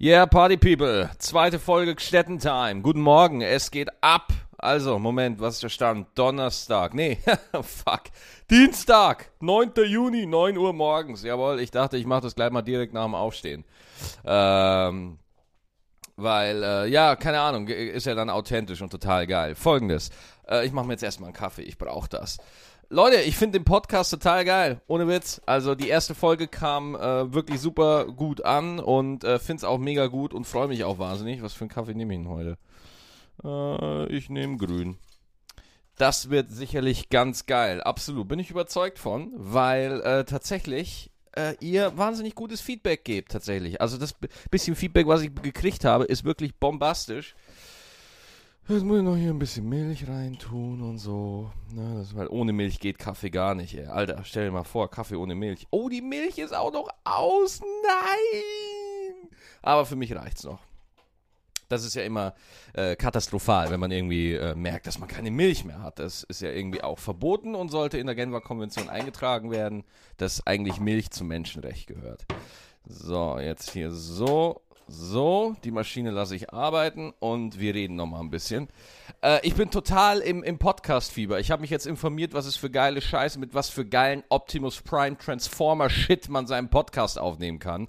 Yeah, Party People. Zweite Folge Städtentime. Guten Morgen, es geht ab. Also, Moment, was ist der Stand? Donnerstag. Nee, fuck. Dienstag, 9. Juni, 9 Uhr morgens. Jawohl, ich dachte, ich mache das gleich mal direkt nach dem Aufstehen. Ähm, weil, äh, ja, keine Ahnung, ist ja dann authentisch und total geil. Folgendes. Äh, ich mache mir jetzt erstmal einen Kaffee, ich brauche das. Leute, ich finde den Podcast total geil, ohne Witz. Also die erste Folge kam äh, wirklich super gut an und äh, finde es auch mega gut und freue mich auch wahnsinnig. Was für einen Kaffee nehme ich denn heute? Äh, ich nehme grün. Das wird sicherlich ganz geil, absolut. Bin ich überzeugt von, weil äh, tatsächlich äh, ihr wahnsinnig gutes Feedback gebt, tatsächlich. Also das bisschen Feedback, was ich gekriegt habe, ist wirklich bombastisch. Jetzt muss ich noch hier ein bisschen Milch reintun und so. Na, das, weil ohne Milch geht Kaffee gar nicht, ey. Alter, stell dir mal vor, Kaffee ohne Milch. Oh, die Milch ist auch noch aus. Nein! Aber für mich reicht's noch. Das ist ja immer äh, katastrophal, wenn man irgendwie äh, merkt, dass man keine Milch mehr hat. Das ist ja irgendwie auch verboten und sollte in der Genfer Konvention eingetragen werden, dass eigentlich Milch zum Menschenrecht gehört. So, jetzt hier so so, die Maschine lasse ich arbeiten und wir reden nochmal ein bisschen. Äh, ich bin total im, im Podcast-Fieber. Ich habe mich jetzt informiert, was es für geile Scheiße mit was für geilen Optimus Prime Transformer Shit man seinen Podcast aufnehmen kann.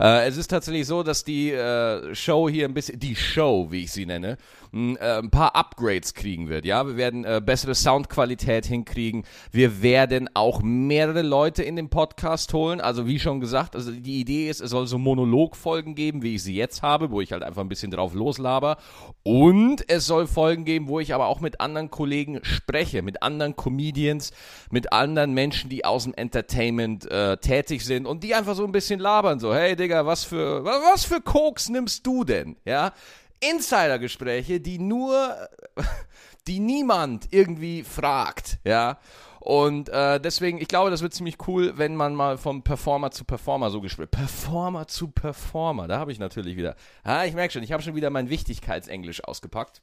Äh, es ist tatsächlich so, dass die äh, Show hier ein bisschen, die Show, wie ich sie nenne, ein, äh, ein paar Upgrades kriegen wird. Ja, wir werden äh, bessere Soundqualität hinkriegen. Wir werden auch mehrere Leute in den Podcast holen. Also wie schon gesagt, also die Idee ist, es soll so Monologfolgen geben, wie ich sie jetzt habe, wo ich halt einfach ein bisschen drauf loslaber. Und es soll Folgen geben, wo ich aber auch mit anderen Kollegen spreche, mit anderen Comedians, mit anderen Menschen, die aus dem Entertainment äh, tätig sind und die einfach so ein bisschen labern. So, hey Digga, was für, was für Koks nimmst du denn? Ja, Insidergespräche, die nur, die niemand irgendwie fragt, ja. Und äh, deswegen, ich glaube, das wird ziemlich cool, wenn man mal vom Performer zu Performer so gespielt. Performer zu Performer, da habe ich natürlich wieder. Ah, ich merke schon, ich habe schon wieder mein Wichtigkeitsenglisch ausgepackt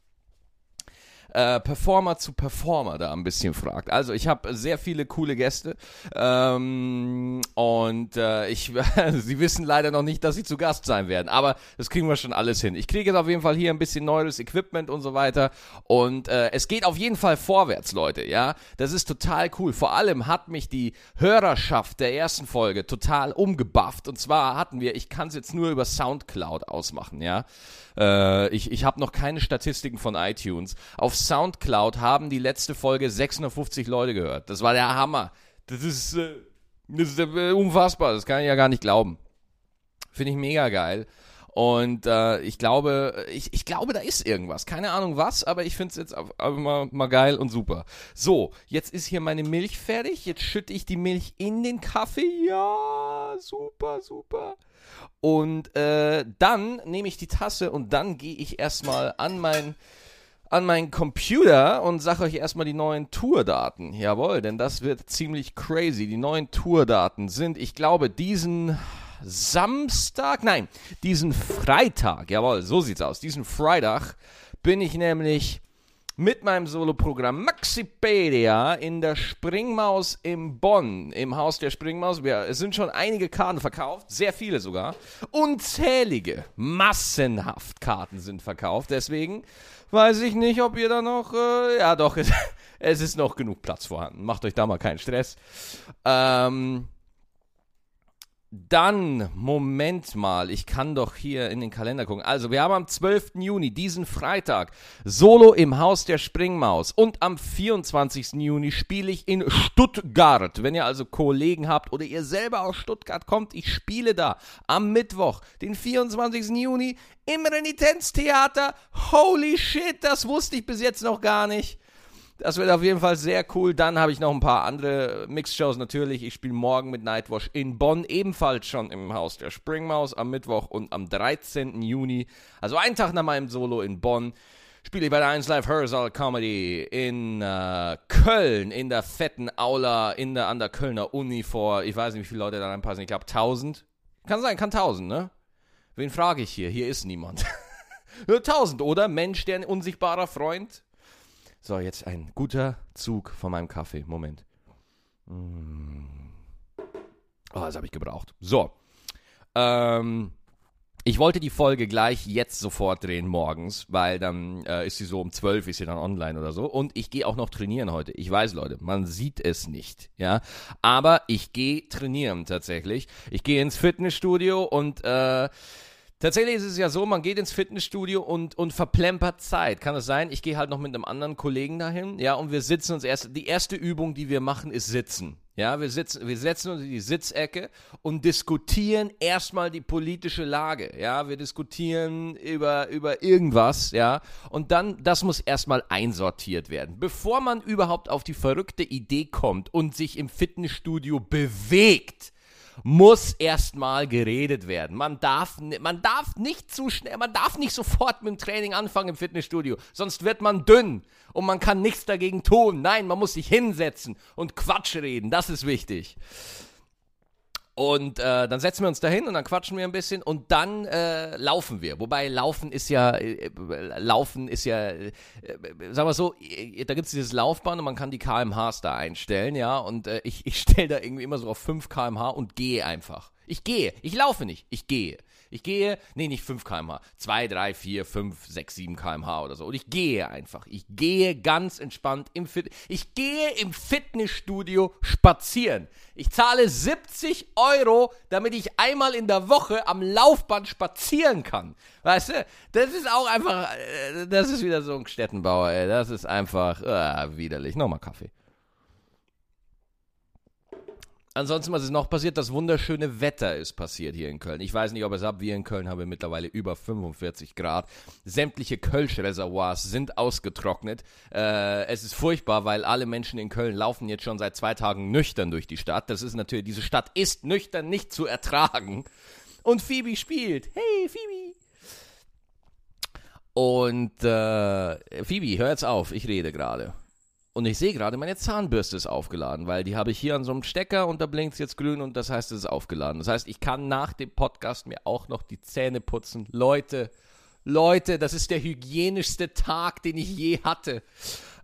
äh, Performer zu Performer da ein bisschen fragt. Also ich habe sehr viele coole Gäste ähm, und äh, ich, sie wissen leider noch nicht, dass sie zu Gast sein werden, aber das kriegen wir schon alles hin. Ich kriege jetzt auf jeden Fall hier ein bisschen neues Equipment und so weiter und äh, es geht auf jeden Fall vorwärts, Leute. Ja, das ist total cool. Vor allem hat mich die Hörerschaft der ersten Folge total umgebufft und zwar hatten wir, ich kann es jetzt nur über Soundcloud ausmachen, ja. Äh, ich ich habe noch keine Statistiken von iTunes. Auf Soundcloud haben die letzte Folge 650 Leute gehört. Das war der Hammer. Das ist, äh, das ist äh, unfassbar. Das kann ich ja gar nicht glauben. Finde ich mega geil. Und äh, ich glaube, ich, ich glaube, da ist irgendwas. Keine Ahnung was, aber ich finde es jetzt mal, mal geil und super. So, jetzt ist hier meine Milch fertig. Jetzt schütte ich die Milch in den Kaffee. Ja, super, super. Und äh, dann nehme ich die Tasse und dann gehe ich erstmal an mein an meinen Computer und sage euch erstmal die neuen Tourdaten. Jawohl, denn das wird ziemlich crazy. Die neuen Tourdaten sind, ich glaube, diesen Samstag, nein, diesen Freitag, jawohl, so sieht's aus. Diesen Freitag bin ich nämlich mit meinem Soloprogramm Maxipedia in der Springmaus im Bonn, im Haus der Springmaus. Wir, es sind schon einige Karten verkauft, sehr viele sogar. Unzählige, massenhaft Karten sind verkauft. Deswegen weiß ich nicht, ob ihr da noch. Äh, ja, doch, es, es, ist noch genug Platz vorhanden. Macht euch da mal keinen Stress. Ähm. Dann, Moment mal, ich kann doch hier in den Kalender gucken. Also, wir haben am 12. Juni, diesen Freitag, Solo im Haus der Springmaus. Und am 24. Juni spiele ich in Stuttgart. Wenn ihr also Kollegen habt oder ihr selber aus Stuttgart kommt, ich spiele da am Mittwoch, den 24. Juni, im Renitenztheater. Holy shit, das wusste ich bis jetzt noch gar nicht. Das wird auf jeden Fall sehr cool. Dann habe ich noch ein paar andere Mixshows natürlich. Ich spiele morgen mit Nightwash in Bonn, ebenfalls schon im Haus der Springmaus am Mittwoch und am 13. Juni, also einen Tag nach meinem Solo in Bonn, spiele ich bei der 1 Live Hörsaal Comedy in äh, Köln, in der fetten Aula, in der, an der Kölner Uni vor, ich weiß nicht, wie viele Leute da reinpassen, ich glaube 1000. Kann sein, kann 1000, ne? Wen frage ich hier? Hier ist niemand. 1000, oder? Mensch, der ein unsichtbarer Freund. So, jetzt ein guter Zug von meinem Kaffee. Moment. Mm. Oh, das habe ich gebraucht. So. Ähm, Ich wollte die Folge gleich jetzt sofort drehen morgens, weil dann äh, ist sie so um 12 ist sie dann online oder so. Und ich gehe auch noch trainieren heute. Ich weiß, Leute, man sieht es nicht, ja. Aber ich gehe trainieren tatsächlich. Ich gehe ins Fitnessstudio und äh, Tatsächlich ist es ja so, man geht ins Fitnessstudio und, und verplempert Zeit. Kann es sein? Ich gehe halt noch mit einem anderen Kollegen dahin, ja, und wir sitzen uns erst. Die erste Übung, die wir machen, ist Sitzen. Ja, wir, sitzen, wir setzen uns in die Sitzecke und diskutieren erstmal die politische Lage. Ja, wir diskutieren über, über irgendwas. Ja, und dann, das muss erstmal einsortiert werden. Bevor man überhaupt auf die verrückte Idee kommt und sich im Fitnessstudio bewegt, muss erstmal geredet werden. Man darf, man darf nicht zu schnell, man darf nicht sofort mit dem Training anfangen im Fitnessstudio, sonst wird man dünn und man kann nichts dagegen tun. Nein, man muss sich hinsetzen und Quatsch reden, das ist wichtig. Und äh, dann setzen wir uns dahin und dann quatschen wir ein bisschen und dann äh, laufen wir. Wobei Laufen ist ja, äh, Laufen ist ja, äh, sagen wir so, äh, da gibt es dieses Laufband und man kann die kmhs da einstellen, ja. Und äh, ich, ich stelle da irgendwie immer so auf 5 kmh und gehe einfach. Ich gehe, ich laufe nicht, ich gehe. Ich gehe, nee, nicht 5 km/h, 2, 3, 4, 5, 6, 7 km/h oder so. Und ich gehe einfach. Ich gehe ganz entspannt im Fit Ich gehe im Fitnessstudio spazieren. Ich zahle 70 Euro, damit ich einmal in der Woche am Laufband spazieren kann. Weißt du, das ist auch einfach, äh, das ist wieder so ein Städtenbauer, ey. Das ist einfach äh, widerlich. Nochmal Kaffee. Ansonsten, was ist noch passiert? Das wunderschöne Wetter ist passiert hier in Köln. Ich weiß nicht, ob es ab. Wir in Köln haben mittlerweile über 45 Grad. Sämtliche Kölsch-Reservoirs sind ausgetrocknet. Äh, es ist furchtbar, weil alle Menschen in Köln laufen jetzt schon seit zwei Tagen nüchtern durch die Stadt. Das ist natürlich, diese Stadt ist nüchtern nicht zu ertragen. Und Phoebe spielt. Hey, Phoebe. Und äh, Phoebe, hör jetzt auf, ich rede gerade. Und ich sehe gerade, meine Zahnbürste ist aufgeladen, weil die habe ich hier an so einem Stecker und da blinkt es jetzt grün und das heißt, es ist aufgeladen. Das heißt, ich kann nach dem Podcast mir auch noch die Zähne putzen. Leute, Leute, das ist der hygienischste Tag, den ich je hatte.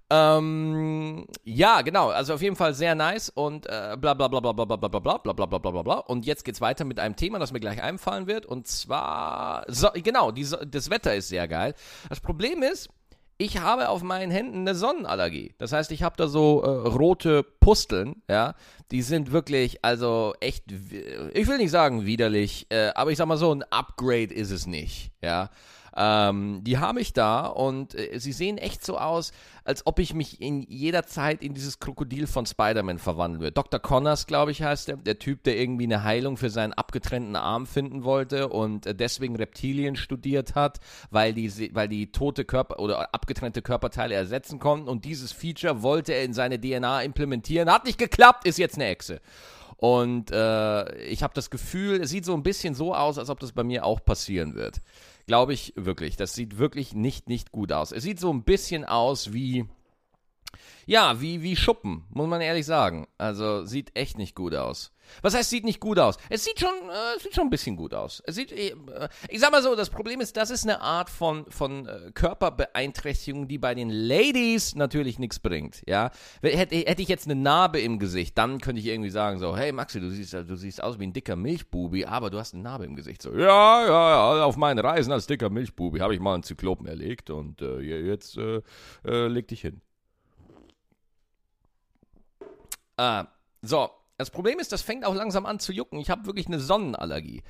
Ähm, ja, genau, also auf jeden Fall sehr nice und äh, bla bla bla bla bla bla bla bla bla bla bla bla bla bla Und jetzt geht's weiter mit einem Thema, das mir gleich einfallen wird und zwar, genau, das Wetter ist sehr geil. Das Problem ist, ich habe auf meinen Händen eine Sonnenallergie. Das heißt, ich habe da so äh, rote Pusteln, ja. Die sind wirklich, also echt, ich will nicht sagen widerlich, äh, aber ich sag mal so, ein Upgrade ist es nicht, ja. Ähm, die habe ich da und äh, sie sehen echt so aus, als ob ich mich in jeder Zeit in dieses Krokodil von Spider-Man verwandeln würde. Dr. Connors, glaube ich, heißt der, der Typ, der irgendwie eine Heilung für seinen abgetrennten Arm finden wollte und äh, deswegen Reptilien studiert hat, weil die, weil die tote Körper oder abgetrennte Körperteile ersetzen konnten und dieses Feature wollte er in seine DNA implementieren. Hat nicht geklappt, ist jetzt eine Echse. Und äh, ich habe das Gefühl, es sieht so ein bisschen so aus, als ob das bei mir auch passieren wird. Glaube ich wirklich. Das sieht wirklich nicht, nicht gut aus. Es sieht so ein bisschen aus wie, ja, wie, wie Schuppen, muss man ehrlich sagen. Also sieht echt nicht gut aus. Was heißt, sieht nicht gut aus? Es sieht schon, äh, sieht schon ein bisschen gut aus. Es sieht, äh, ich sag mal so, das Problem ist, das ist eine Art von, von äh, Körperbeeinträchtigung, die bei den Ladies natürlich nichts bringt. Ja, hätte, hätte ich jetzt eine Narbe im Gesicht, dann könnte ich irgendwie sagen so, hey Maxi, du siehst, du siehst aus wie ein dicker Milchbubi, aber du hast eine Narbe im Gesicht. So, ja, ja, ja, auf meinen Reisen als dicker Milchbubi habe ich mal einen Zyklopen erlegt und äh, jetzt äh, äh, leg dich hin. Ah, so, das Problem ist, das fängt auch langsam an zu jucken. Ich habe wirklich eine Sonnenallergie.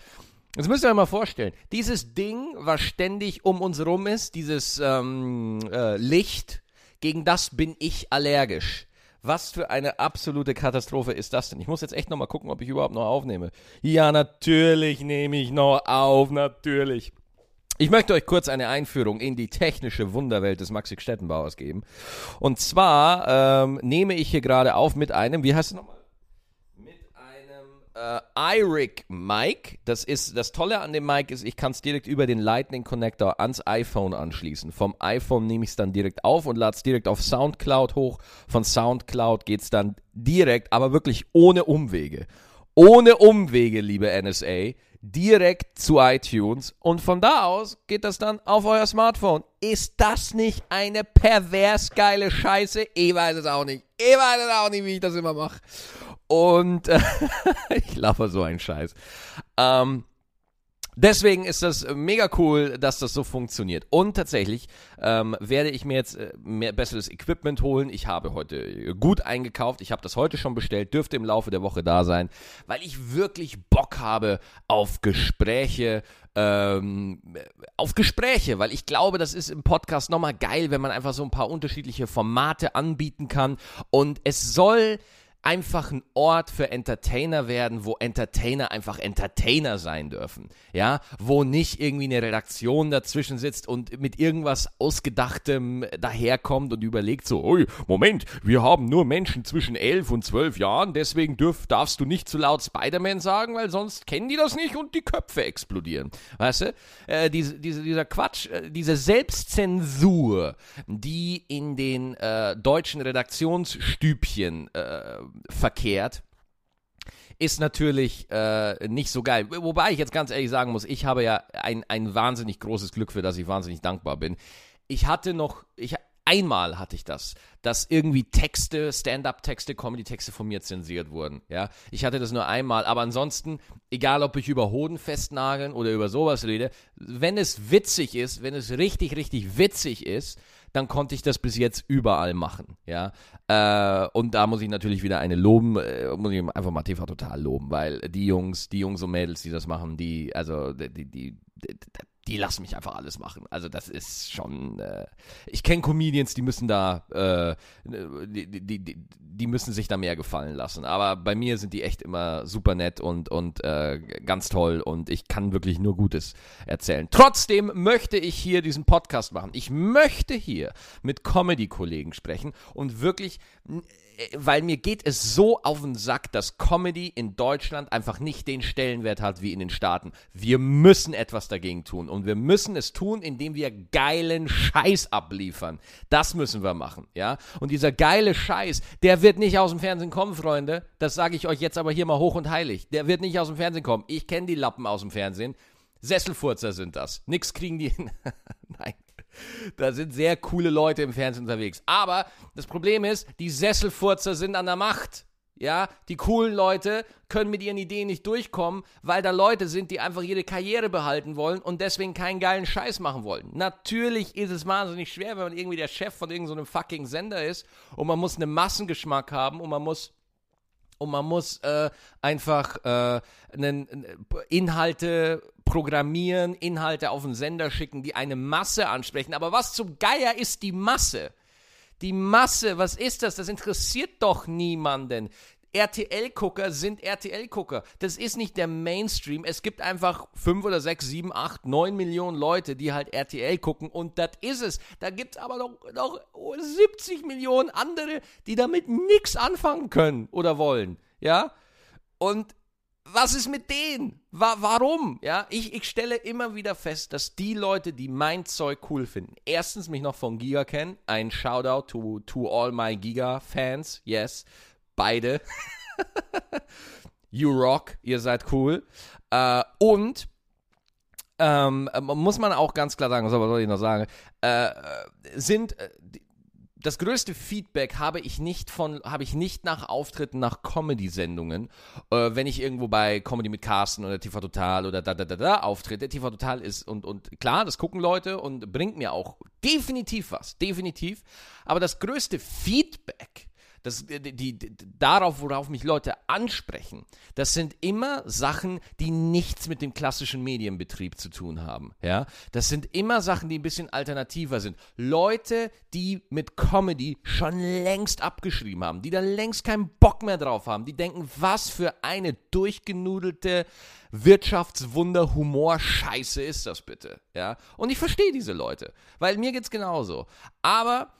Jetzt müsst ihr euch mal vorstellen, dieses Ding, was ständig um uns rum ist, dieses ähm, äh, Licht, gegen das bin ich allergisch. Was für eine absolute Katastrophe ist das denn? Ich muss jetzt echt nochmal gucken, ob ich überhaupt noch aufnehme. Ja, natürlich nehme ich noch auf, natürlich. Ich möchte euch kurz eine Einführung in die technische Wunderwelt des Maxi Stettenbauers geben. Und zwar ähm, nehme ich hier gerade auf mit einem, wie heißt es nochmal? äh, iRig Mic. Das ist das Tolle an dem Mic ist, ich kann es direkt über den Lightning Connector ans iPhone anschließen. Vom iPhone nehme ich es dann direkt auf und lade es direkt auf SoundCloud hoch. Von SoundCloud geht es dann direkt, aber wirklich ohne Umwege. Ohne Umwege, liebe NSA, direkt zu iTunes und von da aus geht das dann auf euer Smartphone. Ist das nicht eine pervers geile Scheiße? Ich weiß es auch nicht. Ich weiß es auch nicht, wie ich das immer mache. Und äh, ich lache so einen Scheiß. Ähm, Deswegen ist das mega cool, dass das so funktioniert. Und tatsächlich ähm, werde ich mir jetzt äh, mehr besseres Equipment holen. Ich habe heute gut eingekauft. Ich habe das heute schon bestellt, dürfte im Laufe der Woche da sein, weil ich wirklich Bock habe auf Gespräche. Ähm, auf Gespräche, weil ich glaube, das ist im Podcast nochmal geil, wenn man einfach so ein paar unterschiedliche Formate anbieten kann. Und es soll einfach ein Ort für Entertainer werden, wo Entertainer einfach Entertainer sein dürfen. Ja, wo nicht irgendwie eine Redaktion dazwischen sitzt und mit irgendwas Ausgedachtem daherkommt und überlegt so, Ui, Moment, wir haben nur Menschen zwischen 11 und 12 Jahren, deswegen dürf, darfst du nicht zu laut Spider-Man sagen, weil sonst kennen die das nicht und die Köpfe explodieren. Weißt du? Äh, diese, diese, dieser Quatsch, äh, diese Selbstzensur, die in den äh, deutschen Redaktionsstübchen äh, verkehrt, ist natürlich äh, nicht so geil. Wobei ich jetzt ganz ehrlich sagen muss, ich habe ja ein, ein wahnsinnig großes Glück, für das ich wahnsinnig dankbar bin. Ich hatte noch, ich, einmal hatte ich das, dass irgendwie Texte, Stand-up-Texte, Comedy-Texte von mir zensiert wurden. Ja, ich hatte das nur einmal, aber ansonsten, egal ob ich über Hoden festnageln oder über sowas rede, wenn es witzig ist, wenn es richtig, richtig witzig ist, dann konnte ich das bis jetzt überall machen, ja. Äh, und da muss ich natürlich wieder eine loben, äh, muss ich einfach mal TV total loben, weil die Jungs, die Jungs und Mädels, die das machen, die, also die, die, die, die lassen mich einfach alles machen. Also das ist schon. Äh, ich kenne Comedians, die müssen da, äh, die, die, die, die, müssen sich da mehr gefallen lassen. Aber bei mir sind die echt immer super nett und, und äh, ganz toll und ich kann wirklich nur Gutes erzählen. Trotzdem möchte ich hier diesen Podcast machen. Ich möchte hier mit Comedy-Kollegen sprechen und wirklich weil mir geht es so auf den Sack, dass Comedy in Deutschland einfach nicht den Stellenwert hat wie in den Staaten. Wir müssen etwas dagegen tun und wir müssen es tun, indem wir geilen Scheiß abliefern. Das müssen wir machen, ja? Und dieser geile Scheiß, der wird nicht aus dem Fernsehen kommen, Freunde. Das sage ich euch jetzt aber hier mal hoch und heilig. Der wird nicht aus dem Fernsehen kommen. Ich kenne die Lappen aus dem Fernsehen. Sesselfurzer sind das. Nix kriegen die hin. Nein. Da sind sehr coole Leute im Fernsehen unterwegs. Aber das Problem ist, die Sesselfurzer sind an der Macht. Ja, die coolen Leute können mit ihren Ideen nicht durchkommen, weil da Leute sind, die einfach ihre Karriere behalten wollen und deswegen keinen geilen Scheiß machen wollen. Natürlich ist es wahnsinnig schwer, wenn man irgendwie der Chef von irgendeinem so fucking Sender ist und man muss einen Massengeschmack haben und man muss und man muss äh, einfach äh, Inhalte programmieren, Inhalte auf den Sender schicken, die eine Masse ansprechen. Aber was zum Geier ist die Masse? Die Masse, was ist das? Das interessiert doch niemanden. RTL-Gucker sind RTL-Gucker. Das ist nicht der Mainstream. Es gibt einfach 5 oder 6, 7, 8, 9 Millionen Leute, die halt RTL gucken und das ist es. Da gibt es aber noch, noch 70 Millionen andere, die damit nichts anfangen können oder wollen. Ja? Und was ist mit denen? Wa warum? Ja, ich, ich stelle immer wieder fest, dass die Leute, die mein Zeug cool finden, erstens mich noch von Giga kennen. Ein Shoutout to, to all my Giga-Fans. Yes, beide. you rock, ihr seid cool. Äh, und ähm, muss man auch ganz klar sagen, was soll ich noch sagen, äh, sind äh, das größte Feedback habe ich nicht von, habe ich nicht nach Auftritten, nach Comedy-Sendungen, äh, wenn ich irgendwo bei Comedy mit Carsten oder TV Total oder da da da da auftrete. TV Total ist und und klar, das gucken Leute und bringt mir auch definitiv was, definitiv. Aber das größte Feedback das, die, die, darauf, worauf mich Leute ansprechen, das sind immer Sachen, die nichts mit dem klassischen Medienbetrieb zu tun haben. Ja? Das sind immer Sachen, die ein bisschen alternativer sind. Leute, die mit Comedy schon längst abgeschrieben haben, die da längst keinen Bock mehr drauf haben, die denken, was für eine durchgenudelte Wirtschaftswunder, Humor, Scheiße ist das bitte. Ja? Und ich verstehe diese Leute, weil mir geht's genauso. Aber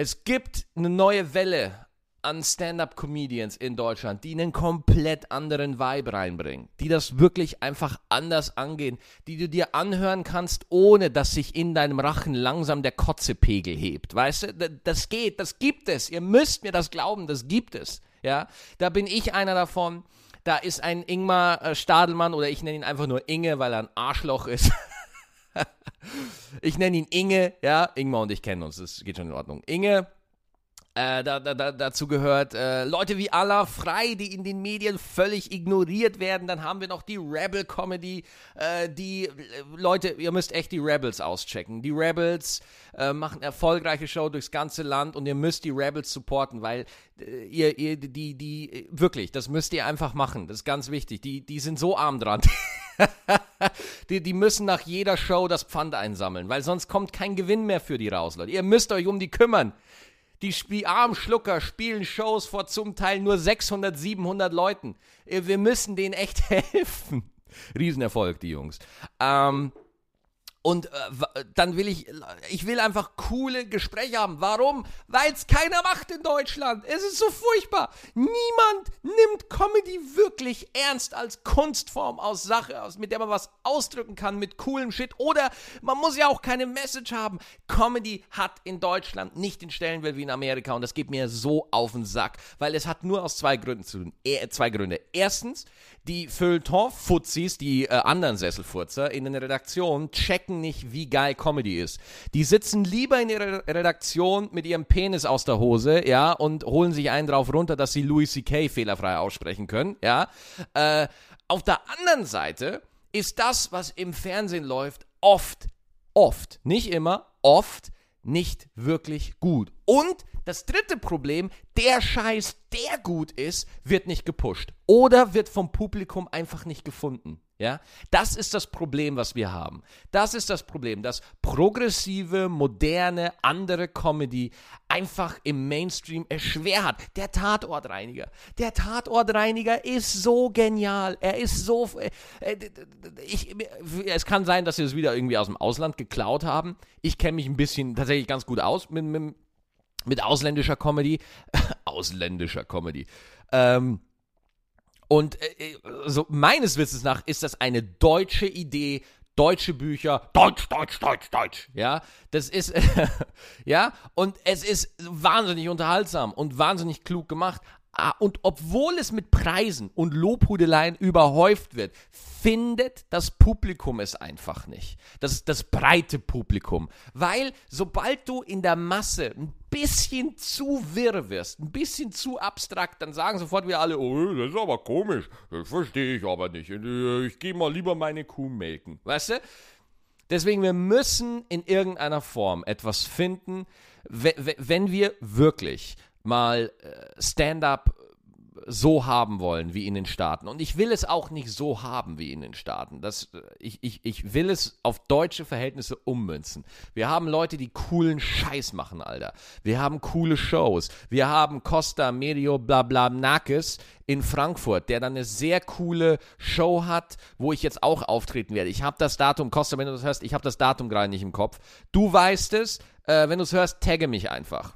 es gibt eine neue Welle an Stand-up-Comedians in Deutschland, die einen komplett anderen Vibe reinbringen, die das wirklich einfach anders angehen, die du dir anhören kannst, ohne dass sich in deinem Rachen langsam der Kotzepegel hebt. Weißt du, das geht, das gibt es. Ihr müsst mir das glauben, das gibt es. Ja, da bin ich einer davon. Da ist ein Ingmar äh, Stadelmann oder ich nenne ihn einfach nur Inge, weil er ein Arschloch ist. ich nenne ihn Inge, ja, Ingmar und ich kennen uns, das geht schon in Ordnung. Inge, Äh, da, da, dazu gehört äh, Leute wie Allah Frei, die in den Medien völlig ignoriert werden. Dann haben wir noch die Rebel Comedy. Äh, die äh, Leute, ihr müsst echt die Rebels auschecken. Die Rebels äh, machen erfolgreiche Show durchs ganze Land und ihr müsst die Rebels supporten, weil ihr, ihr, die, die, wirklich, das müsst ihr einfach machen. Das ist ganz wichtig. Die, die sind so arm dran. die, die müssen nach jeder Show das Pfand einsammeln, weil sonst kommt kein Gewinn mehr für die raus, Leute. Ihr müsst euch um die kümmern. Die, die armen Schlucker spielen Shows vor zum Teil nur 600, 700 Leuten. Wir müssen denen echt helfen. Riesenerfolg, die Jungs. Ähm, und äh, dann will ich, ich will einfach coole Gespräche haben. Warum? Weil es keiner macht in Deutschland. Es ist so furchtbar. Niemand nimmt Comedy wirklich ernst als Kunstform aus Sache, aus, mit der man was ausdrücken kann, mit coolem Shit. Oder man muss ja auch keine Message haben. Comedy hat in Deutschland nicht den Stellenwert wie in Amerika und das geht mir so auf den Sack, weil es hat nur aus zwei Gründen zu tun. E zwei Gründe. Erstens, die Feuilleton-Fuzis, die äh, anderen Sesselfurzer in den Redaktionen checken nicht, wie geil Comedy ist. Die sitzen lieber in ihrer Redaktion mit ihrem Penis aus der Hose, ja, und holen sich einen drauf runter, dass sie Louis C.K. fehlerfrei aussprechen können, ja. Äh, auf der anderen Seite ist das, was im Fernsehen läuft, oft, oft, nicht immer, oft nicht wirklich gut. Und das dritte Problem, der Scheiß, der gut ist, wird nicht gepusht oder wird vom Publikum einfach nicht gefunden. Ja, das ist das Problem, was wir haben. Das ist das Problem, dass progressive, moderne, andere Comedy einfach im Mainstream es schwer hat. Der Tatortreiniger, der Tatortreiniger ist so genial. Er ist so. Äh, ich, es kann sein, dass sie es wieder irgendwie aus dem Ausland geklaut haben. Ich kenne mich ein bisschen tatsächlich ganz gut aus mit, mit, mit ausländischer Comedy. ausländischer Comedy. Ähm, und äh, so meines Wissens nach ist das eine deutsche Idee, deutsche Bücher, Deutsch, Deutsch, Deutsch, Deutsch. Ja, das ist, ja, und es ist wahnsinnig unterhaltsam und wahnsinnig klug gemacht. Ah, und obwohl es mit Preisen und Lobhudeleien überhäuft wird, findet das Publikum es einfach nicht. Das, das breite Publikum. Weil sobald du in der Masse ein bisschen zu wirr wirst, ein bisschen zu abstrakt, dann sagen sofort wieder alle, oh, das ist aber komisch, das verstehe ich aber nicht. Ich gehe mal lieber meine Kuh melken. Weißt du? Deswegen, wir müssen in irgendeiner Form etwas finden, wenn wir wirklich mal äh, Stand-up so haben wollen wie in den Staaten. Und ich will es auch nicht so haben wie in den Staaten. Das, äh, ich, ich, ich will es auf deutsche Verhältnisse ummünzen. Wir haben Leute, die coolen Scheiß machen, Alter. Wir haben coole Shows. Wir haben Costa Medio Blablabnakis in Frankfurt, der dann eine sehr coole Show hat, wo ich jetzt auch auftreten werde. Ich habe das Datum, Costa, wenn du das hörst, ich habe das Datum gerade nicht im Kopf. Du weißt es. Äh, wenn du es hörst, tagge mich einfach.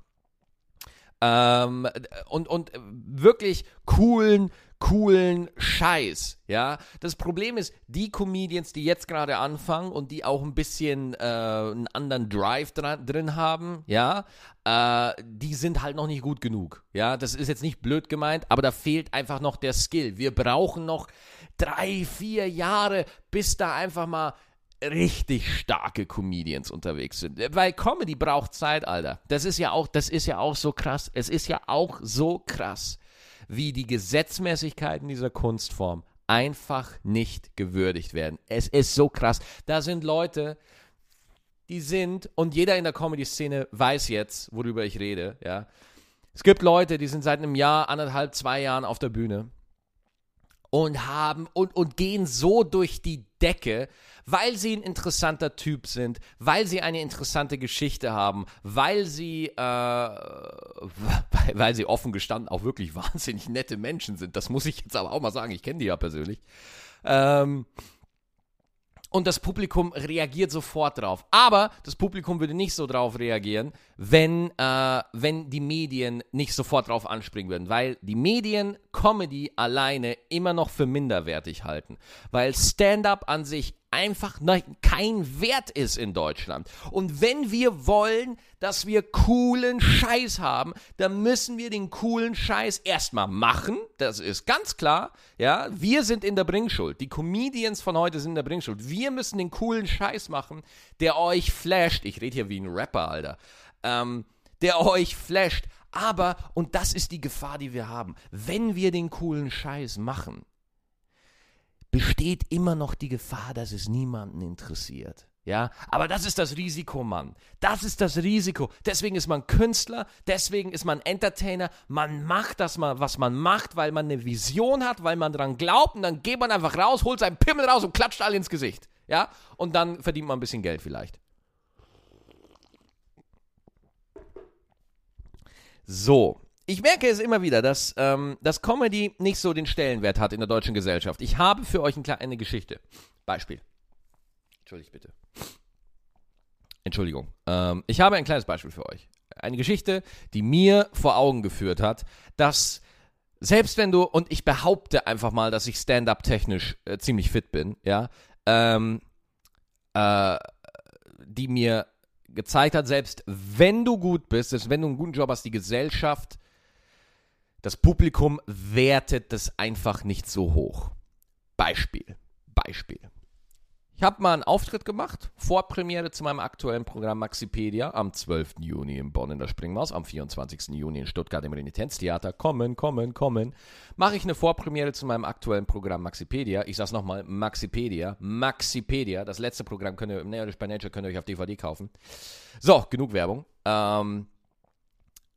Ähm, und, und wirklich coolen, coolen Scheiß, ja. Das Problem ist, die Comedians, die jetzt gerade anfangen und die auch ein bisschen äh, einen anderen Drive drin haben, ja, äh, die sind halt noch nicht gut genug, ja. Das ist jetzt nicht blöd gemeint, aber da fehlt einfach noch der Skill. Wir brauchen noch drei, vier Jahre, bis da einfach mal richtig starke Comedians unterwegs sind. Weil Comedy braucht Zeit, Alter. Das ist ja auch, das ist ja auch so krass. Es ist ja auch so krass, wie die Gesetzmäßigkeiten dieser Kunstform einfach nicht gewürdigt werden. Es ist so krass. Da sind Leute, die sind, und jeder in der Comedy-Szene weiß jetzt, worüber ich rede, ja. Es gibt Leute, die sind seit einem Jahr, anderthalb, zwei Jahren auf der Bühne und haben und, und gehen so durch die Decke, weil sie ein interessanter Typ sind, weil sie eine interessante Geschichte haben, weil sie, äh, weil sie offen gestanden auch wirklich wahnsinnig nette Menschen sind. Das muss ich jetzt aber auch mal sagen. Ich kenne die ja persönlich. Ähm, und das Publikum reagiert sofort drauf. Aber das Publikum würde nicht so drauf reagieren, wenn, äh, wenn die Medien nicht sofort drauf anspringen würden, weil die Medien Comedy alleine immer noch für minderwertig halten, weil Stand-up an sich einfach kein Wert ist in Deutschland. Und wenn wir wollen, dass wir coolen Scheiß haben, dann müssen wir den coolen Scheiß erstmal machen. Das ist ganz klar. Ja, wir sind in der Bringschuld. Die Comedians von heute sind in der Bringschuld. Wir müssen den coolen Scheiß machen, der euch flasht. Ich rede hier wie ein Rapper, Alter. Ähm, der euch flasht. Aber, und das ist die Gefahr, die wir haben, wenn wir den coolen Scheiß machen, besteht immer noch die Gefahr, dass es niemanden interessiert. Ja, aber das ist das Risiko, Mann. Das ist das Risiko. Deswegen ist man Künstler, deswegen ist man Entertainer. Man macht das was man macht, weil man eine Vision hat, weil man dran glaubt und dann geht man einfach raus, holt seinen Pimmel raus und klatscht alle ins Gesicht. Ja, und dann verdient man ein bisschen Geld vielleicht. So, ich merke es immer wieder, dass, ähm, dass Comedy nicht so den Stellenwert hat in der deutschen Gesellschaft. Ich habe für euch eine Geschichte. Beispiel. Entschuldigt bitte. Entschuldigung. Ähm, ich habe ein kleines Beispiel für euch. Eine Geschichte, die mir vor Augen geführt hat, dass selbst wenn du, und ich behaupte einfach mal, dass ich stand-up technisch äh, ziemlich fit bin, ja, ähm, äh, die mir gezeigt hat, selbst wenn du gut bist, selbst wenn du einen guten Job hast, die Gesellschaft, das Publikum wertet das einfach nicht so hoch. Beispiel. Beispiel. Habe mal einen Auftritt gemacht, Vorpremiere zu meinem aktuellen Programm Maxipedia am 12. Juni in Bonn in der Springmaus, am 24. Juni in Stuttgart im Renitenztheater. Kommen, kommen, kommen. Mache ich eine Vorpremiere zu meinem aktuellen Programm Maxipedia. Ich sag's nochmal, Maxipedia. Maxipedia. Das letzte Programm könnt ihr, Neo bei Nature könnt ihr euch auf DVD kaufen. So, genug Werbung. Ähm,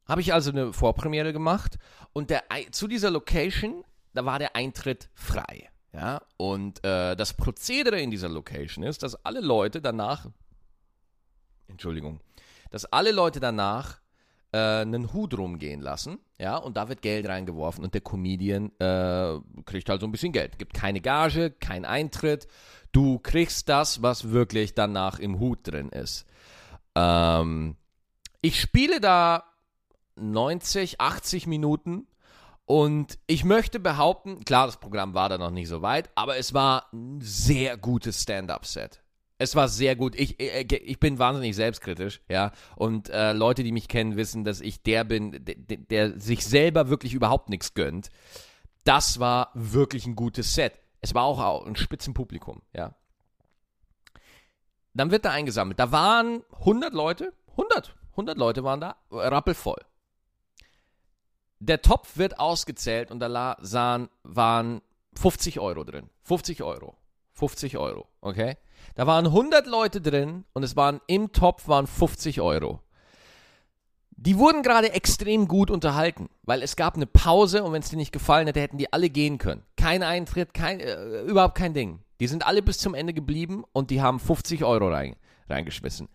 habe ich also eine Vorpremiere gemacht und der, zu dieser Location, da war der Eintritt frei. Ja, und äh, das Prozedere in dieser Location ist, dass alle Leute danach, Entschuldigung, dass alle Leute danach äh, einen Hut rumgehen lassen, ja, und da wird Geld reingeworfen und der Comedian äh, kriegt halt so ein bisschen Geld. Gibt keine Gage, kein Eintritt. Du kriegst das, was wirklich danach im Hut drin ist. Ähm, ich spiele da 90, 80 Minuten und ich möchte behaupten, klar, das Programm war da noch nicht so weit, aber es war ein sehr gutes Stand-up-Set. Es war sehr gut. Ich, ich, äh, ich, bin wahnsinnig selbstkritisch, ja. Und äh, Leute, die mich kennen, wissen, dass ich der bin, der, der sich selber wirklich überhaupt nichts gönnt. Das war wirklich ein gutes Set. Es war auch ein Spitzenpublikum, ja. Dann wird da eingesammelt. Da waren 100 Leute, 100, 100 Leute waren da, rappelvoll. Der Topf wird ausgezählt und da sahen, waren 50 Euro drin. 50 Euro. 50 Euro, okay? Da waren 100 Leute drin und es waren im Topf waren 50 Euro. Die wurden gerade extrem gut unterhalten, weil es gab eine Pause und wenn es dir nicht gefallen hätte, hätten die alle gehen können. Kein Eintritt, kein, äh, überhaupt kein Ding. Die sind alle bis zum Ende geblieben und die haben 50 Euro rein, reingeschmissen.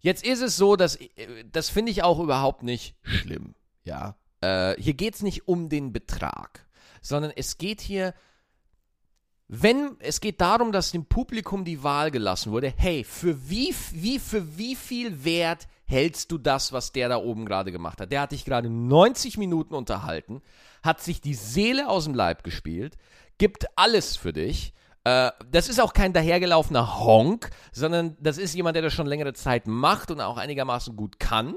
Jetzt ist es so, dass äh, das finde ich auch überhaupt nicht schlimm. Ja, äh, hier geht es nicht um den Betrag, sondern es geht hier, wenn, es geht darum, dass dem Publikum die Wahl gelassen wurde, hey, für wie, wie, für wie viel Wert hältst du das, was der da oben gerade gemacht hat? Der hat dich gerade 90 Minuten unterhalten, hat sich die Seele aus dem Leib gespielt, gibt alles für dich. Äh, das ist auch kein dahergelaufener Honk, sondern das ist jemand, der das schon längere Zeit macht und auch einigermaßen gut kann.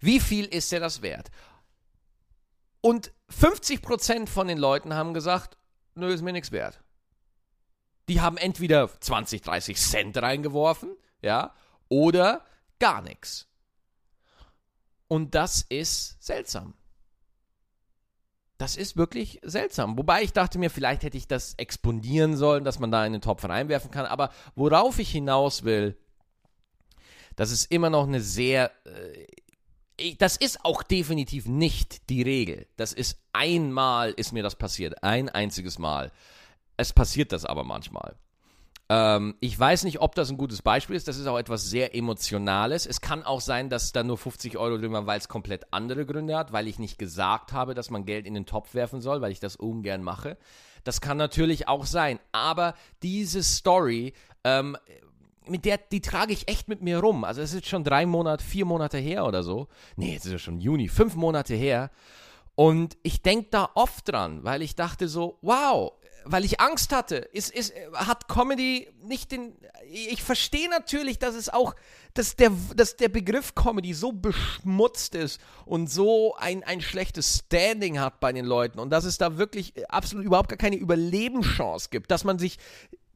Wie viel ist er das wert? Und 50% von den Leuten haben gesagt, nö, ist mir nichts wert. Die haben entweder 20, 30 Cent reingeworfen, ja, oder gar nichts. Und das ist seltsam. Das ist wirklich seltsam. Wobei ich dachte mir, vielleicht hätte ich das exponieren sollen, dass man da in den Topf reinwerfen kann. Aber worauf ich hinaus will, das ist immer noch eine sehr äh, das ist auch definitiv nicht die Regel. Das ist einmal ist mir das passiert, ein einziges Mal. Es passiert das aber manchmal. Ähm, ich weiß nicht, ob das ein gutes Beispiel ist. Das ist auch etwas sehr Emotionales. Es kann auch sein, dass da nur 50 Euro drin waren, weil es komplett andere Gründe hat, weil ich nicht gesagt habe, dass man Geld in den Topf werfen soll, weil ich das ungern mache. Das kann natürlich auch sein. Aber diese Story ähm, mit der, die trage ich echt mit mir rum. Also es ist schon drei Monate, vier Monate her oder so. Nee, jetzt ist ja schon Juni, fünf Monate her. Und ich denke da oft dran, weil ich dachte so, wow, weil ich Angst hatte. Ist, ist, hat Comedy nicht den. Ich verstehe natürlich, dass es auch, dass der, dass der Begriff Comedy so beschmutzt ist und so ein, ein schlechtes Standing hat bei den Leuten und dass es da wirklich absolut überhaupt gar keine Überlebenschance gibt, dass man sich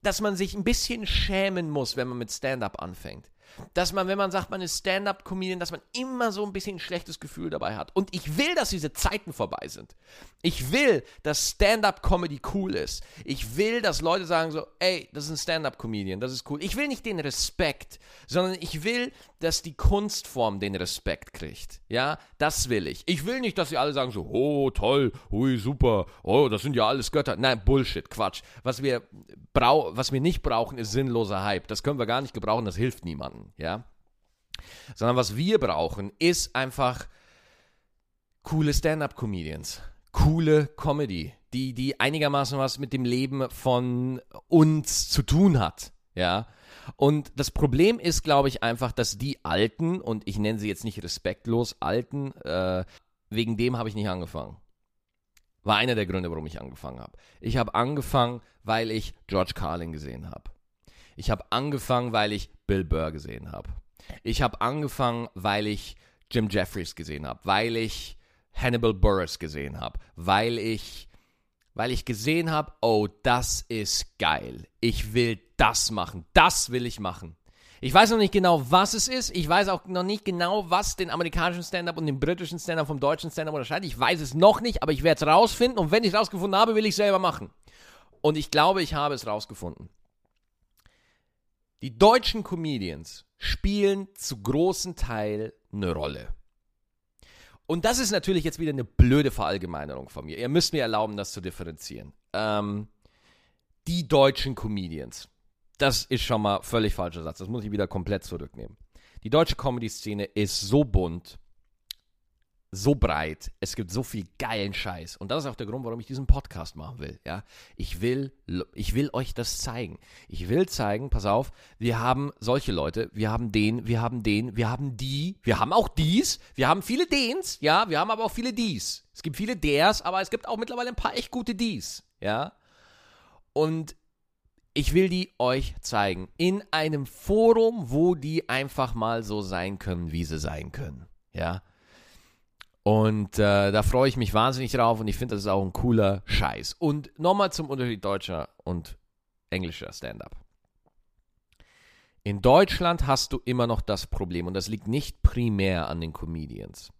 dass man sich ein bisschen schämen muss, wenn man mit Stand-up anfängt. Dass man, wenn man sagt, man ist Stand-up-Comedian, dass man immer so ein bisschen ein schlechtes Gefühl dabei hat. Und ich will, dass diese Zeiten vorbei sind. Ich will, dass Stand-up-Comedy cool ist. Ich will, dass Leute sagen so, ey, das ist ein Stand-up-Comedian, das ist cool. Ich will nicht den Respekt, sondern ich will, dass die Kunstform den Respekt kriegt. Ja, das will ich. Ich will nicht, dass sie alle sagen so, oh, toll, hui, super, oh, das sind ja alles Götter. Nein, Bullshit, Quatsch. Was wir, brau was wir nicht brauchen, ist sinnloser Hype. Das können wir gar nicht gebrauchen, das hilft niemandem ja. Sondern was wir brauchen, ist einfach coole Stand-up-Comedians, coole Comedy, die, die einigermaßen was mit dem Leben von uns zu tun hat, ja. Und das Problem ist, glaube ich, einfach, dass die Alten, und ich nenne sie jetzt nicht respektlos Alten, äh, wegen dem habe ich nicht angefangen. War einer der Gründe, warum ich angefangen habe. Ich habe angefangen, weil ich George Carlin gesehen habe. Ich habe angefangen, weil ich Bill Burr gesehen habe. Ich habe angefangen, weil ich Jim Jeffries gesehen habe, weil ich Hannibal Burris gesehen habe, weil ich weil ich gesehen habe, oh, das ist geil. Ich will das machen. Das will ich machen. Ich weiß noch nicht genau, was es ist. Ich weiß auch noch nicht genau, was den amerikanischen Stand-up und den britischen Stand-up vom deutschen Stand-up unterscheidet. Ich weiß es noch nicht, aber ich werde es rausfinden. Und wenn ich es rausgefunden habe, will ich es selber machen. Und ich glaube, ich habe es rausgefunden. Die deutschen Comedians spielen zu großen Teil eine Rolle. Und das ist natürlich jetzt wieder eine blöde Verallgemeinerung von mir. Ihr müsst mir erlauben, das zu differenzieren. Ähm, die deutschen Comedians. Das ist schon mal völlig falscher Satz. Das muss ich wieder komplett zurücknehmen. Die deutsche Comedy-Szene ist so bunt, so breit, es gibt so viel geilen Scheiß. Und das ist auch der Grund, warum ich diesen Podcast machen will. Ja, ich will, ich will euch das zeigen. Ich will zeigen, pass auf, wir haben solche Leute, wir haben den, wir haben den, wir haben die, wir haben auch dies, wir haben viele dens, ja, wir haben aber auch viele dies. Es gibt viele ders, aber es gibt auch mittlerweile ein paar echt gute dies, ja. Und ich will die euch zeigen in einem Forum, wo die einfach mal so sein können, wie sie sein können, ja. Und äh, da freue ich mich wahnsinnig drauf und ich finde, das ist auch ein cooler Scheiß. Und nochmal zum Unterschied deutscher und englischer Stand-up. In Deutschland hast du immer noch das Problem, und das liegt nicht primär an den Comedians,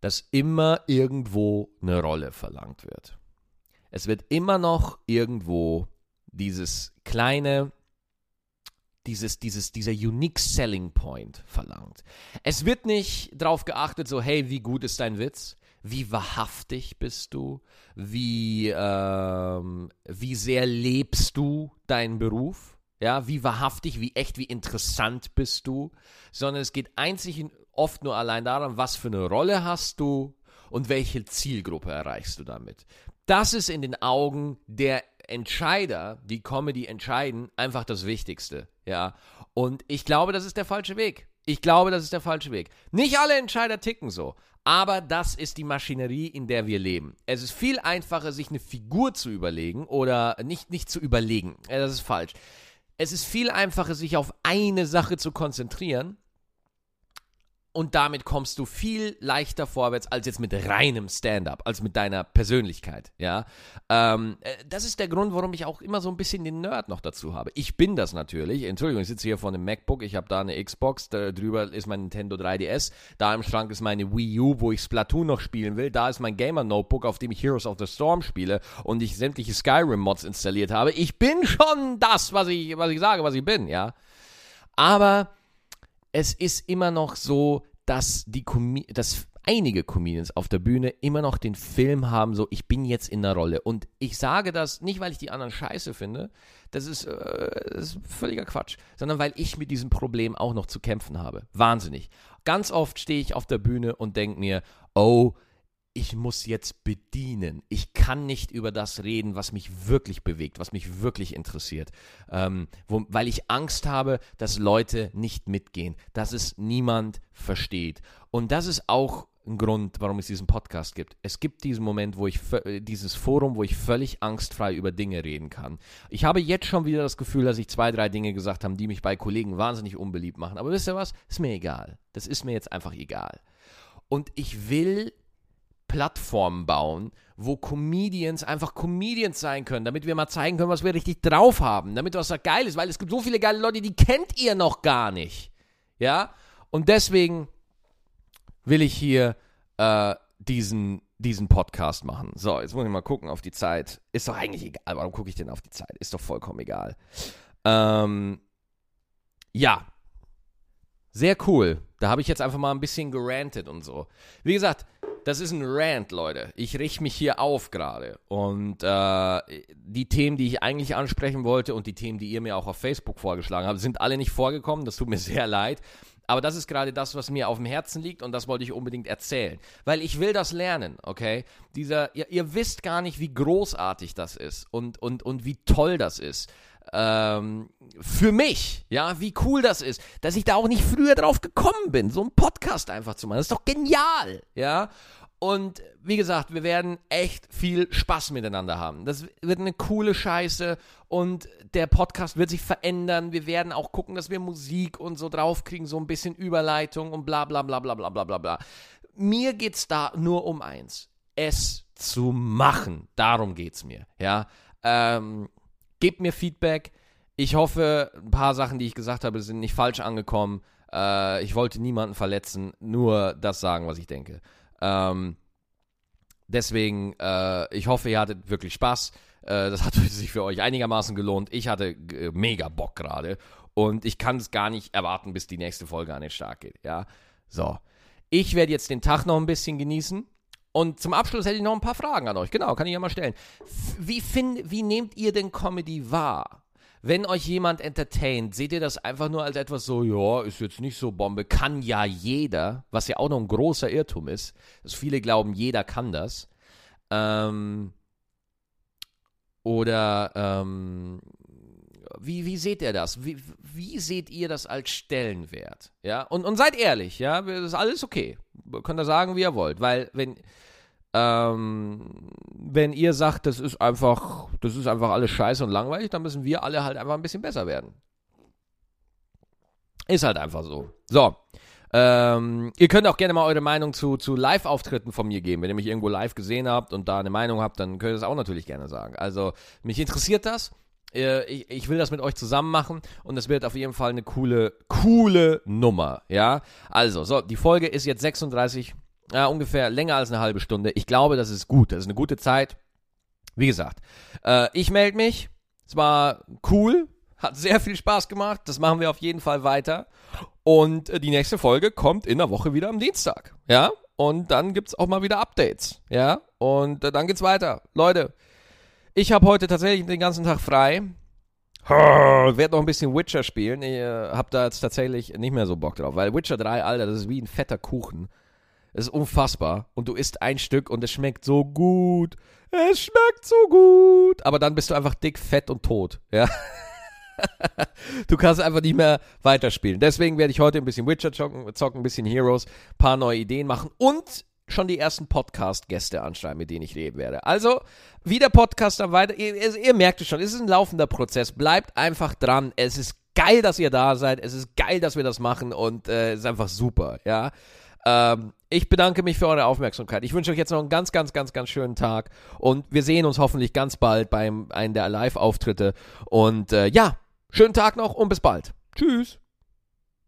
dass immer irgendwo eine Rolle verlangt wird. Es wird immer noch irgendwo dieses kleine dieses, dieses, dieser unique selling point verlangt. Es wird nicht darauf geachtet, so, hey, wie gut ist dein Witz? Wie wahrhaftig bist du? Wie, ähm, wie sehr lebst du deinen Beruf? Ja, wie wahrhaftig, wie echt, wie interessant bist du? Sondern es geht einzig und oft nur allein darum, was für eine Rolle hast du und welche Zielgruppe erreichst du damit. Das ist in den Augen der Entscheider, die Comedy entscheiden, einfach das Wichtigste. Ja. Und ich glaube, das ist der falsche Weg. Ich glaube, das ist der falsche Weg. Nicht alle Entscheider ticken so. Aber das ist die Maschinerie, in der wir leben. Es ist viel einfacher, sich eine Figur zu überlegen oder nicht, nicht zu überlegen. Das ist falsch. Es ist viel einfacher, sich auf eine Sache zu konzentrieren und damit kommst du viel leichter vorwärts als jetzt mit reinem Stand-up, als mit deiner Persönlichkeit, ja. Ähm, äh, das ist der Grund, warum ich auch immer so ein bisschen den Nerd noch dazu habe. Ich bin das natürlich. Entschuldigung, ich sitze hier vor einem MacBook, ich habe da eine Xbox, da drüber ist mein Nintendo 3DS, da im Schrank ist meine Wii U, wo ich Splatoon noch spielen will, da ist mein Gamer-Notebook, auf dem ich Heroes of the Storm spiele und ich sämtliche Skyrim-Mods installiert habe. Ich bin schon das, was ich, was ich sage, was ich bin, ja. Aber es ist immer noch so, dass die Com dass einige Comedians auf der Bühne immer noch den Film haben, so ich bin jetzt in der Rolle. Und ich sage das nicht, weil ich die anderen scheiße finde, das ist, äh, das ist völliger Quatsch, sondern weil ich mit diesem Problem auch noch zu kämpfen habe. Wahnsinnig. Ganz oft stehe ich auf der Bühne und denke mir, oh, ich muss jetzt bedienen. Ich kann nicht über das reden, was mich wirklich bewegt, was mich wirklich interessiert. Ähm, wo, weil ich Angst habe, dass Leute nicht mitgehen, dass es niemand versteht. Und das ist auch ein Grund, warum es diesen Podcast gibt. Es gibt diesen Moment, wo ich dieses Forum, wo ich völlig angstfrei über Dinge reden kann. Ich habe jetzt schon wieder das Gefühl, dass ich zwei, drei Dinge gesagt habe, die mich bei Kollegen wahnsinnig unbeliebt machen. Aber wisst ihr was? Ist mir egal. Das ist mir jetzt einfach egal. Und ich will Plattformen bauen, wo Comedians einfach Comedians sein können, damit wir mal zeigen können, was wir richtig drauf haben, damit was da geil ist, weil es gibt so viele geile Leute, die kennt ihr noch gar nicht. Ja? Und deswegen will ich hier äh, diesen, diesen Podcast machen. So, jetzt muss ich mal gucken auf die Zeit. Ist doch eigentlich egal. Warum gucke ich denn auf die Zeit? Ist doch vollkommen egal. Ähm, ja. Sehr cool. Da habe ich jetzt einfach mal ein bisschen gerantet und so. Wie gesagt, das ist ein Rant, Leute. Ich richte mich hier auf gerade. Und äh, die Themen, die ich eigentlich ansprechen wollte und die Themen, die ihr mir auch auf Facebook vorgeschlagen habt, sind alle nicht vorgekommen. Das tut mir sehr leid. Aber das ist gerade das, was mir auf dem Herzen liegt und das wollte ich unbedingt erzählen. Weil ich will das lernen, okay? Dieser, ihr, ihr wisst gar nicht, wie großartig das ist und, und, und wie toll das ist. Ähm, für mich, ja, wie cool das ist, dass ich da auch nicht früher drauf gekommen bin, so einen Podcast einfach zu machen. Das ist doch genial, ja. Und wie gesagt, wir werden echt viel Spaß miteinander haben. Das wird eine coole Scheiße und der Podcast wird sich verändern. Wir werden auch gucken, dass wir Musik und so draufkriegen, so ein bisschen Überleitung und bla bla bla bla bla bla bla bla. Mir geht's da nur um eins. Es zu machen. Darum geht's mir. Ja. Ähm, gebt mir Feedback. Ich hoffe, ein paar Sachen, die ich gesagt habe, sind nicht falsch angekommen. Äh, ich wollte niemanden verletzen, nur das sagen, was ich denke. Ähm, deswegen, äh, ich hoffe, ihr hattet wirklich Spaß. Äh, das hat sich für euch einigermaßen gelohnt. Ich hatte äh, mega Bock gerade. Und ich kann es gar nicht erwarten, bis die nächste Folge an den Start geht. Ja, so. Ich werde jetzt den Tag noch ein bisschen genießen. Und zum Abschluss hätte ich noch ein paar Fragen an euch. Genau, kann ich ja mal stellen. Wie, find, wie nehmt ihr denn Comedy wahr? wenn euch jemand entertaint, seht ihr das einfach nur als etwas so, ja, ist jetzt nicht so Bombe, kann ja jeder, was ja auch noch ein großer Irrtum ist, dass viele glauben, jeder kann das. Ähm, oder ähm, wie, wie seht ihr das? Wie, wie seht ihr das als Stellenwert? Ja, und, und seid ehrlich, ja, das ist alles okay. Könnt ihr sagen, wie ihr wollt, weil wenn ähm, wenn ihr sagt, das ist einfach, das ist einfach alles scheiße und langweilig, dann müssen wir alle halt einfach ein bisschen besser werden. Ist halt einfach so. So. Ähm, ihr könnt auch gerne mal eure Meinung zu, zu Live-Auftritten von mir geben. Wenn ihr mich irgendwo live gesehen habt und da eine Meinung habt, dann könnt ihr das auch natürlich gerne sagen. Also, mich interessiert das. Äh, ich, ich, will das mit euch zusammen machen und es wird auf jeden Fall eine coole, coole Nummer. Ja, also, so, die Folge ist jetzt 36 ja, ungefähr länger als eine halbe Stunde. Ich glaube, das ist gut. Das ist eine gute Zeit. Wie gesagt, äh, ich melde mich. Es war cool. Hat sehr viel Spaß gemacht. Das machen wir auf jeden Fall weiter. Und äh, die nächste Folge kommt in der Woche wieder am Dienstag. Ja? Und dann gibt es auch mal wieder Updates. Ja? Und äh, dann geht's weiter. Leute, ich habe heute tatsächlich den ganzen Tag frei. Werde noch ein bisschen Witcher spielen. Ich äh, habe da jetzt tatsächlich nicht mehr so Bock drauf, weil Witcher 3, Alter, das ist wie ein fetter Kuchen. Es ist unfassbar. Und du isst ein Stück und es schmeckt so gut. Es schmeckt so gut. Aber dann bist du einfach dick, fett und tot. Ja. du kannst einfach nicht mehr weiterspielen. Deswegen werde ich heute ein bisschen Witcher zocken, zocken ein bisschen Heroes, ein paar neue Ideen machen und schon die ersten Podcast-Gäste anschreiben, mit denen ich reden werde. Also, wie der Podcast dann weiter, ihr, ihr, merkt es schon, es ist ein laufender Prozess. Bleibt einfach dran. Es ist geil, dass ihr da seid. Es ist geil, dass wir das machen und äh, es ist einfach super, ja. Ähm, ich bedanke mich für eure Aufmerksamkeit. Ich wünsche euch jetzt noch einen ganz, ganz, ganz, ganz schönen Tag und wir sehen uns hoffentlich ganz bald beim einem der Live-Auftritte. Und äh, ja, schönen Tag noch und bis bald. Tschüss.